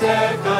dead